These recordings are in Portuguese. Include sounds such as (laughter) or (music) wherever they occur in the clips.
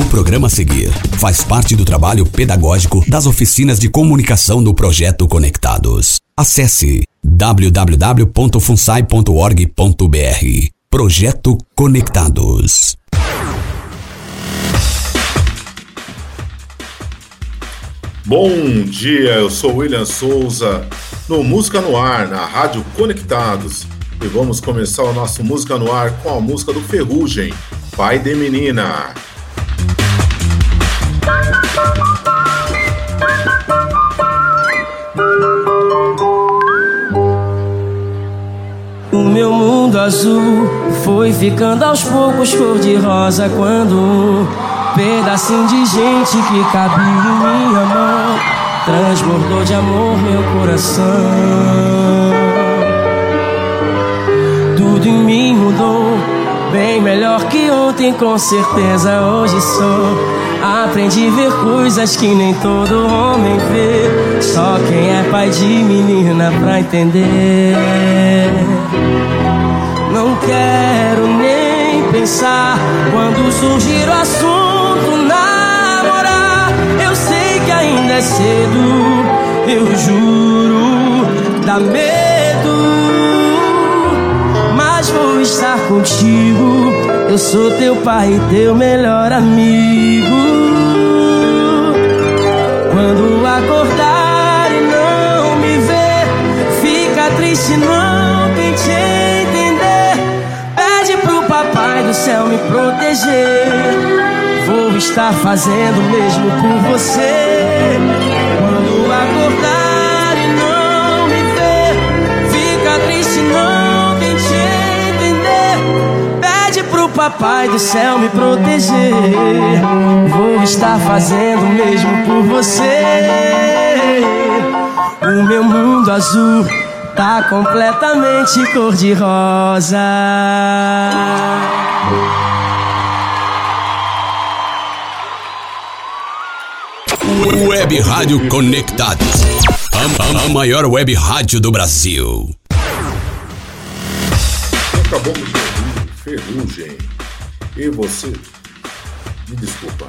O programa a seguir faz parte do trabalho pedagógico das oficinas de comunicação do projeto Conectados. Acesse www.funsai.org.br. Projeto Conectados. Bom dia, eu sou William Souza, no Música no Ar, na Rádio Conectados. E vamos começar o nosso Música no Ar com a música do Ferrugem, Pai de Menina. O meu mundo azul foi ficando aos poucos cor de rosa quando um pedacinho de gente que cabia em minha mão transbordou de amor meu coração. Tudo em mim mudou, bem melhor que ontem, com certeza hoje sou. Aprendi a ver coisas que nem todo homem vê. Só quem é pai de menina pra entender. Não quero nem pensar quando surgir o assunto namorar. Eu sei que ainda é cedo, eu juro, dá medo. Mas vou estar contigo. Eu sou teu pai e teu melhor amigo. Quando acordar e não me ver, fica triste, não tente entender. Pede pro papai do céu me proteger. Vou estar fazendo o mesmo por você. Quando acordar e não me ver, fica triste, não papai do céu me proteger. Vou estar fazendo o mesmo por você. O meu mundo azul tá completamente cor de rosa. Web Rádio Conectados. A, a maior web rádio do Brasil. Acabamos de Ferrugem. E você? Me desculpa.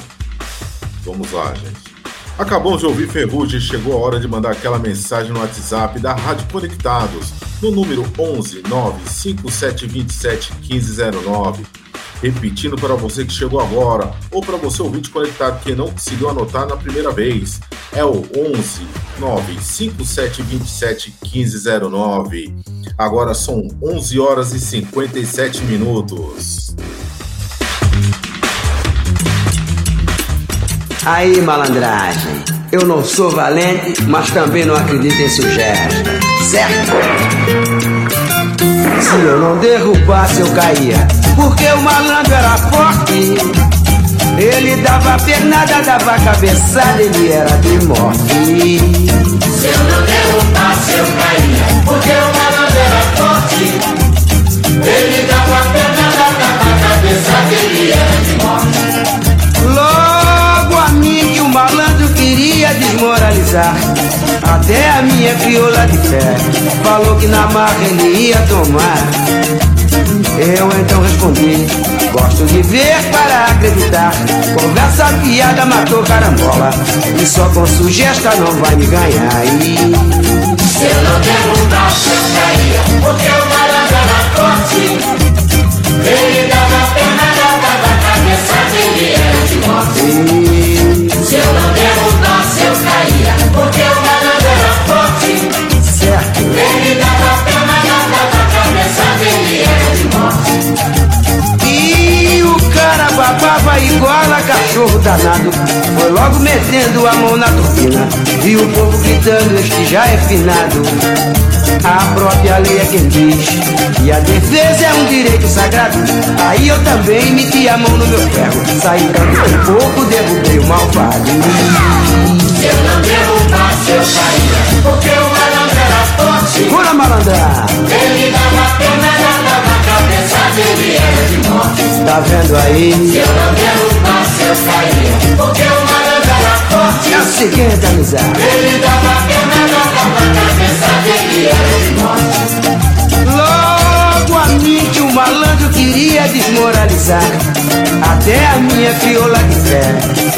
Vamos lá, gente. Acabamos de ouvir Ferrugem e chegou a hora de mandar aquela mensagem no WhatsApp da Rádio Conectados, no número 11 95727 1509. Repetindo para você que chegou agora, ou para você ouvinte conectado que não conseguiu anotar na primeira vez, é o 11 95727 1509. Agora são 11 horas e 57 minutos. Aí, malandragem. Eu não sou valente, mas também não acredito em sugestão. Certo? Se eu não derrubasse, eu caía. Porque o malandro era dava pernada, dava cabeçada, ele era de morte. Se eu não derrubasse, eu caía. Porque o malandro era forte. Ele dava pernada, dava cabeçada, ele era de morte. Logo a mim que o malandro queria desmoralizar. Até a minha crioula de fé falou que na marra ele ia tomar. Eu então respondi: Gosto de ver para acreditar. Conversa piada matou carambola. E só com sugestão não vai me ganhar. E... Se eu não eu caía. Porque o malandro era forte. Ele dava pernada, dava cabeçada, ele era de morte. Este já é finado. A própria lei é quem diz. E a defesa é um direito sagrado. Aí eu também meti a mão no meu ferro. Saí dando um pouco, derrubei o malvado. Se eu não derrubasse, eu caía. Porque o malandro era forte. Segura malandra, Ele dava pernada, dava cabeçada, ele era de morte. tá vendo aí? Se eu não derrubasse, eu caía. Porque o malandro. É o seguinte, amizade. Ele dava pernada, dava cabeçada, ele era de morte. Logo a mim que o malandro queria desmoralizar. Até a minha crioula fé.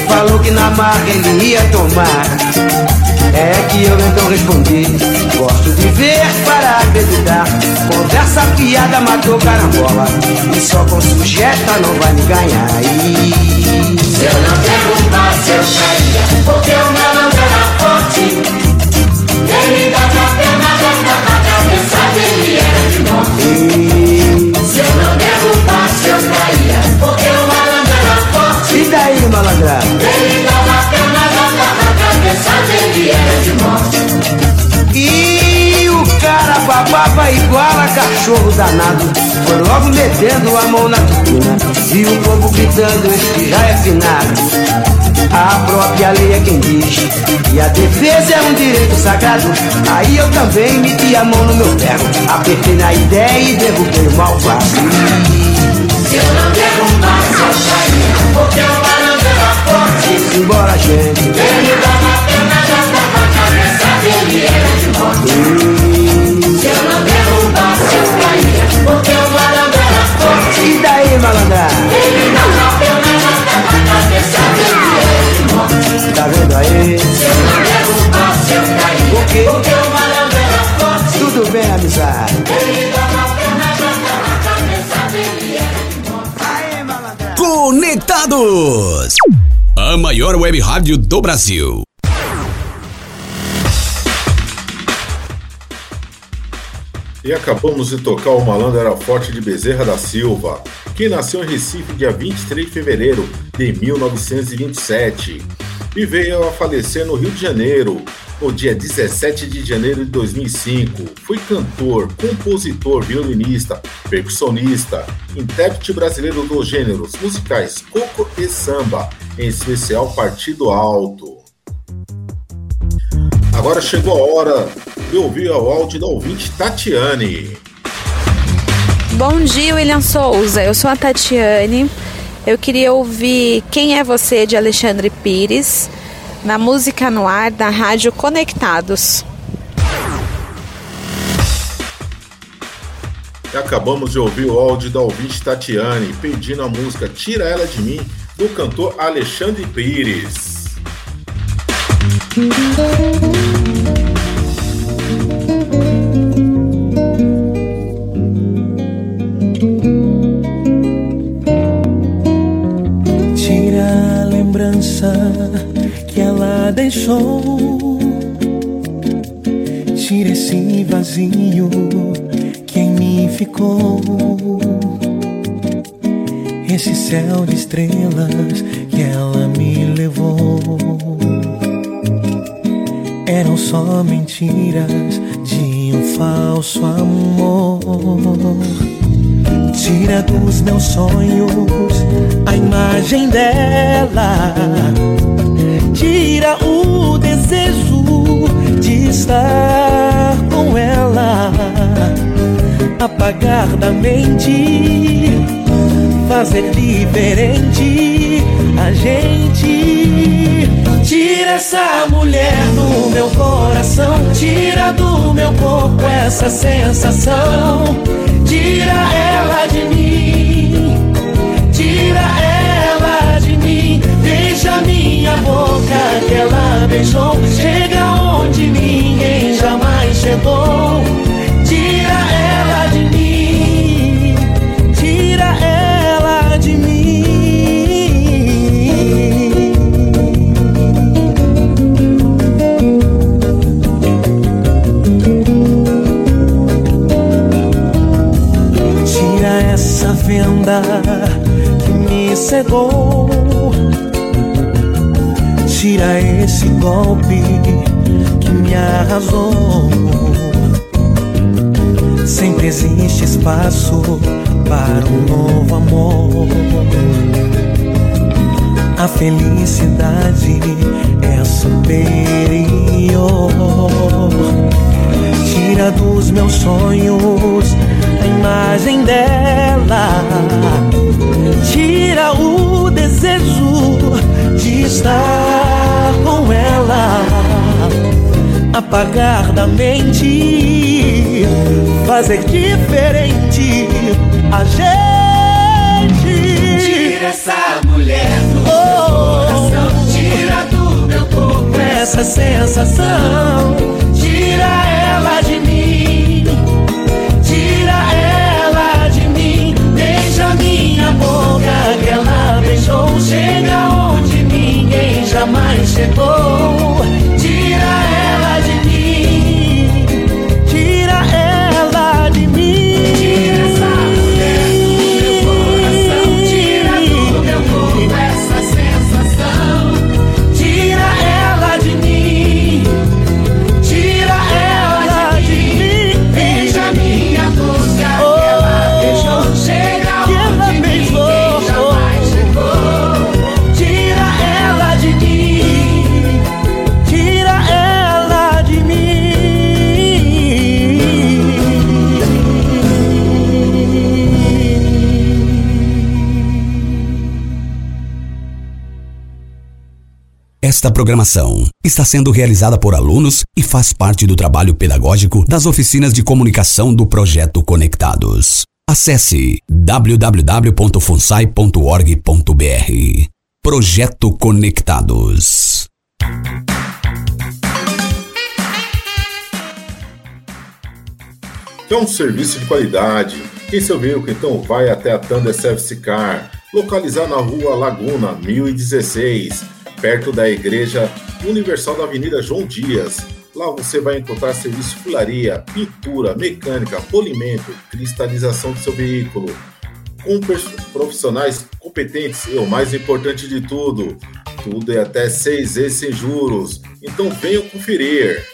Falou que na marca ele ia tomar. É que eu então respondi Gosto de ver para acreditar Conversa piada matou carambola E só com sujeta não vai me ganhar e... Se eu não derrubasse eu caía igual a cachorro danado. Foi logo metendo a mão na turbina E o povo gritando, esse já é finado. A própria lei é quem diz E a defesa é um direito sagrado. Aí eu também meti a mão no meu ferro Apertei na ideia e derrubei o malvado. Se eu não derrubasse eu saía Porque o malandro era forte Embora gente. Ele dava pena, já dava a cabeça dele era de morte cabeça dele Tá vendo aí? Se eu não derrubasse eu caía Por quê? Porque o malandro era forte Tudo bem, amizade Conectados! A maior web rádio do Brasil. E acabamos de tocar o Malandro Era Forte de Bezerra da Silva, que nasceu em Recife dia 23 de fevereiro de 1927 e veio a falecer no Rio de Janeiro no dia 17 de janeiro de 2005. Foi cantor, compositor, violinista, percussionista, intérprete brasileiro dos gêneros musicais coco e samba, em especial Partido Alto. Agora chegou a hora de ouvir o áudio da ouvinte Tatiane. Bom dia, William Souza. Eu sou a Tatiane. Eu queria ouvir Quem é Você de Alexandre Pires na música no ar da Rádio Conectados. Acabamos de ouvir o áudio da ouvinte Tatiane pedindo a música Tira Ela de Mim do cantor Alexandre Pires. Lembrança que ela deixou. Tira esse vazio que em mim ficou. Esse céu de estrelas que ela me levou. Eram só mentiras de um falso amor. Tira dos meus sonhos a imagem dela. Tira o desejo de estar com ela. Apagar da mente, fazer diferente a gente. Tira essa mulher do meu coração, tira do meu corpo essa sensação. Tira ela de mim, tira ela de mim. Deixa minha boca que ela beijou, chega onde ninguém jamais chegou. Tira ela que me cegou. Tira esse golpe que me arrasou. Sempre existe espaço para um novo amor. A felicidade é superior. Tira dos meus sonhos a imagem dela. estar com ela, apagar da mente, fazer diferente a gente. Tira essa mulher do oh, meu coração, tira do meu corpo essa sensação, tira ela de mim se boy. Esta programação está sendo realizada por alunos e faz parte do trabalho pedagógico das oficinas de comunicação do projeto Conectados. Acesse www.funsai.org.br. Projeto Conectados. É um serviço de qualidade. Quem seu veículo então vai até a Thunder Service Car, localizada na rua Laguna 1016 perto da Igreja Universal da Avenida João Dias. Lá você vai encontrar serviço de fularia, pintura, mecânica, polimento, cristalização do seu veículo, com profissionais competentes e o mais importante de tudo, tudo é até seis vezes sem juros. Então venham conferir.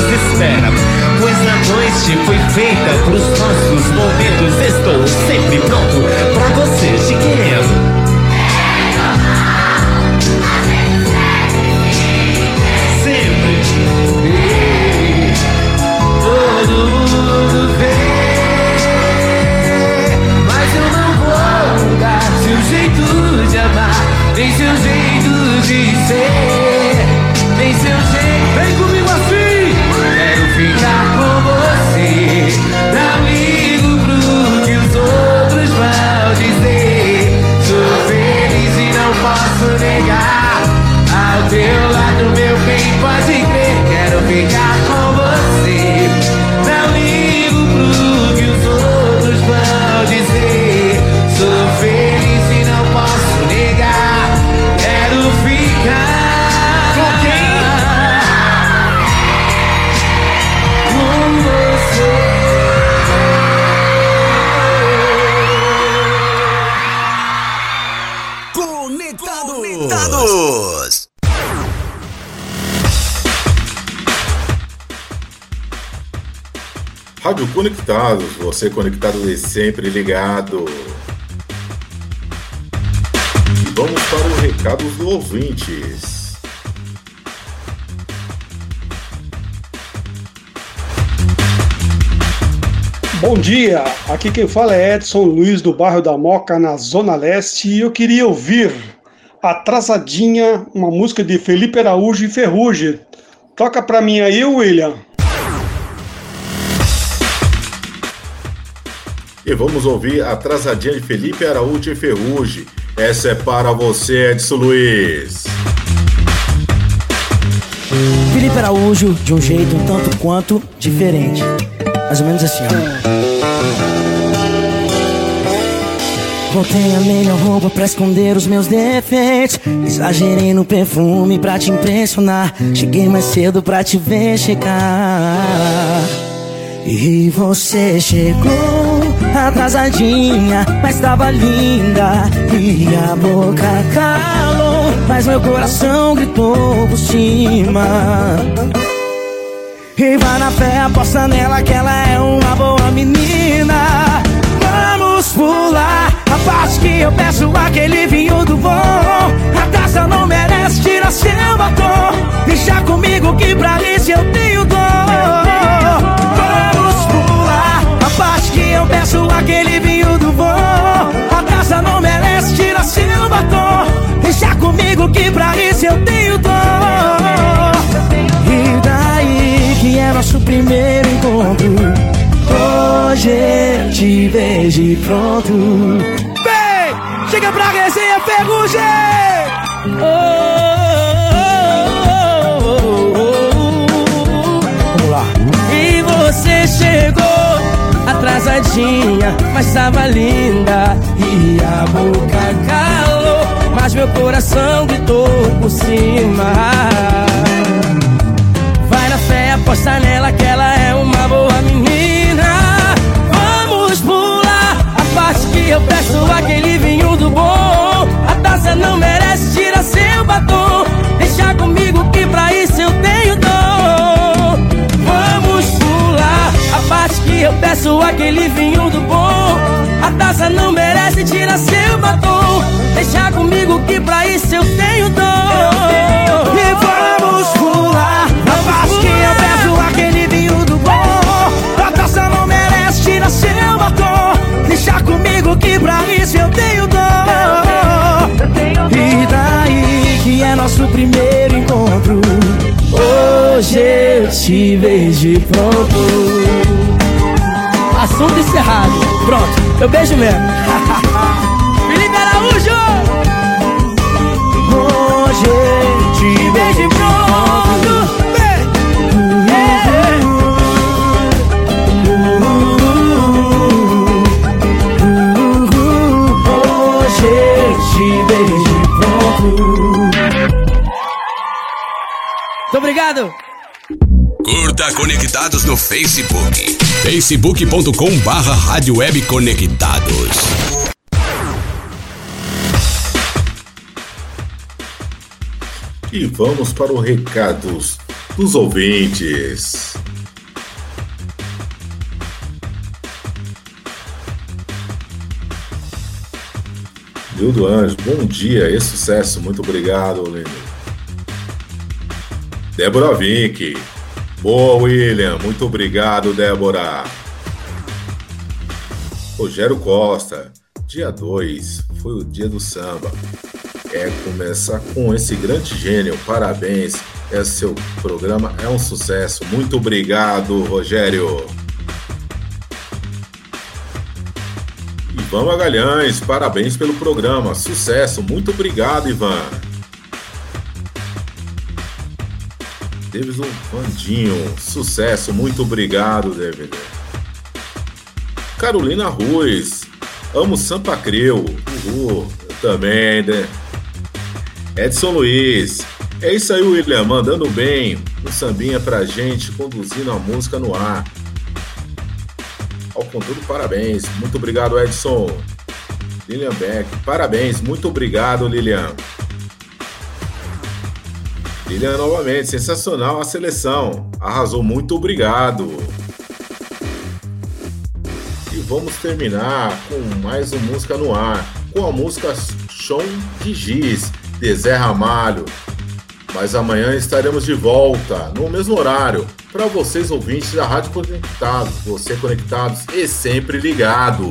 desespera. Pois a noite foi feita para os nossos momentos. Estou sempre pronto pra você te querer. Mas eu não vou mudar seu jeito de amar, nem seu jeito. Rádio Conectados, você conectado e sempre ligado. Vamos para o recado dos ouvintes. Bom dia, aqui quem fala é Edson Luiz do bairro da Moca, na Zona Leste, e eu queria ouvir Atrasadinha, uma música de Felipe Araújo e Ferrugem. Toca pra mim aí, William. E vamos ouvir Atrasadinha de Felipe Araújo e Ferrugem. Essa é para você, Edson Luiz. Felipe Araújo, de um jeito um tanto quanto diferente. Mais ou menos assim, ó. Botei a melhor roupa pra esconder os meus defeitos. Exagerei no perfume pra te impressionar. Cheguei mais cedo pra te ver chegar. E você chegou atrasadinha, mas tava linda. E a boca calou, mas meu coração gritou por cima. E vai na fé, aposta nela que ela é uma boa menina. Vamos pular a parte que eu peço aquele vinho do bom. A taça não merece tirar seu batom. Deixa comigo que pra isso eu tenho dor. Eu peço aquele vinho do bom. A taça não merece tirar seu batom. Deixa comigo que pra isso eu tenho dor. E daí que é nosso primeiro encontro. Hoje eu te vejo pronto. Vem, chega pra resenha, ferrugem! Oh, chegou atrasadinha, mas tava linda. E a boca calou, mas meu coração gritou por cima. Vai na fé, aposta nela que ela é uma boa menina. Vamos pular a parte que eu peço aquele vinho do bom. A taça não merece, tira seu batom. Eu peço aquele vinho do bom. A taça não merece, tira seu batom. Deixa comigo que pra isso eu tenho dom. E vamos pular a parte que eu peço aquele vinho do bom. A taça não merece, tira seu batom. Deixa comigo que pra isso eu tenho dor. E daí que é nosso primeiro encontro. Hoje eu te vejo pronto. Assunto encerrado. Pronto, eu beijo mesmo. (laughs) Felipe Araújo! Hoje te e pronto. Hoje te pronto. Muito obrigado. Curta Conectados no Facebook. facebook.com barra Rádio Web Conectados. E vamos para os recados dos ouvintes. Nildo Anjo, bom dia e sucesso. Muito obrigado, lindo. Débora Vink. Boa, William. Muito obrigado, Débora. Rogério Costa. Dia 2 foi o dia do samba. É começar com esse grande gênio. Parabéns. Esse seu programa é um sucesso. Muito obrigado, Rogério. Ivan Magalhães, parabéns pelo programa. Sucesso. Muito obrigado, Ivan. Davidson Vandinho, sucesso. Muito obrigado, David. Carolina Ruiz, amo Sampa Creu. Uhul, eu também, né? Edson Luiz, é isso aí, William, mandando bem um sambinha pra gente, conduzindo a música no ar. Ao contudo, parabéns. Muito obrigado, Edson. Lilian Beck, parabéns. Muito obrigado, Lilian. Lilian, novamente, sensacional a seleção. Arrasou, muito obrigado. vamos terminar com mais uma música no ar, com a música Chão de Giz, de Zé Ramalho. Mas amanhã estaremos de volta, no mesmo horário, para vocês ouvintes da Rádio Conectados, você conectados e sempre ligado.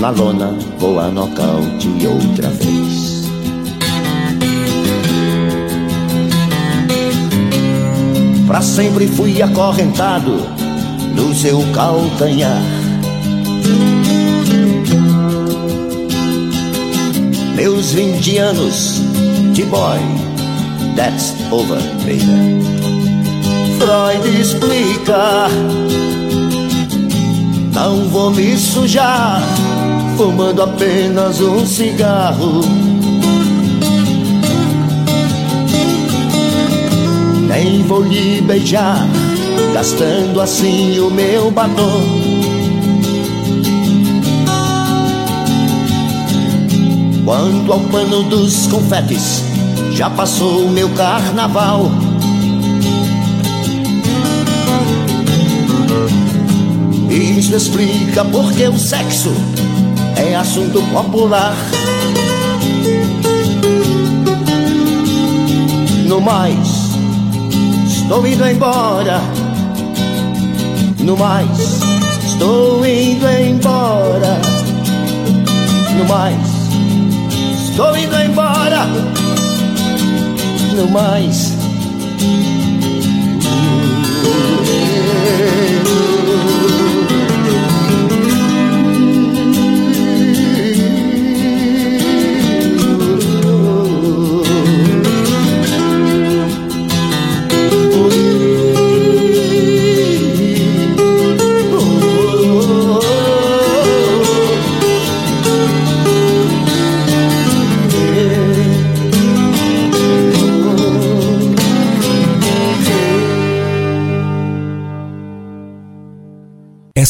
Na lona, vou a nocaute outra vez. Pra sempre fui acorrentado no seu calcanhar. Meus 20 anos de boy, that's over, baby. Freud explica, não vou me sujar fumando apenas um cigarro. Nem vou lhe beijar, gastando assim o meu batom. Quanto ao pano dos confetes, já passou o meu carnaval. Isso explica porque o sexo assunto popular. No mais, estou indo embora. No mais, estou indo embora. No mais, estou indo embora. No mais.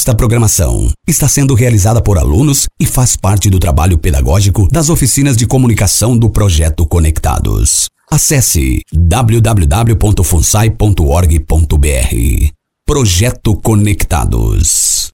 Esta programação está sendo realizada por alunos e faz parte do trabalho pedagógico das oficinas de comunicação do projeto Conectados. Acesse www.funsai.org.br. Projeto Conectados.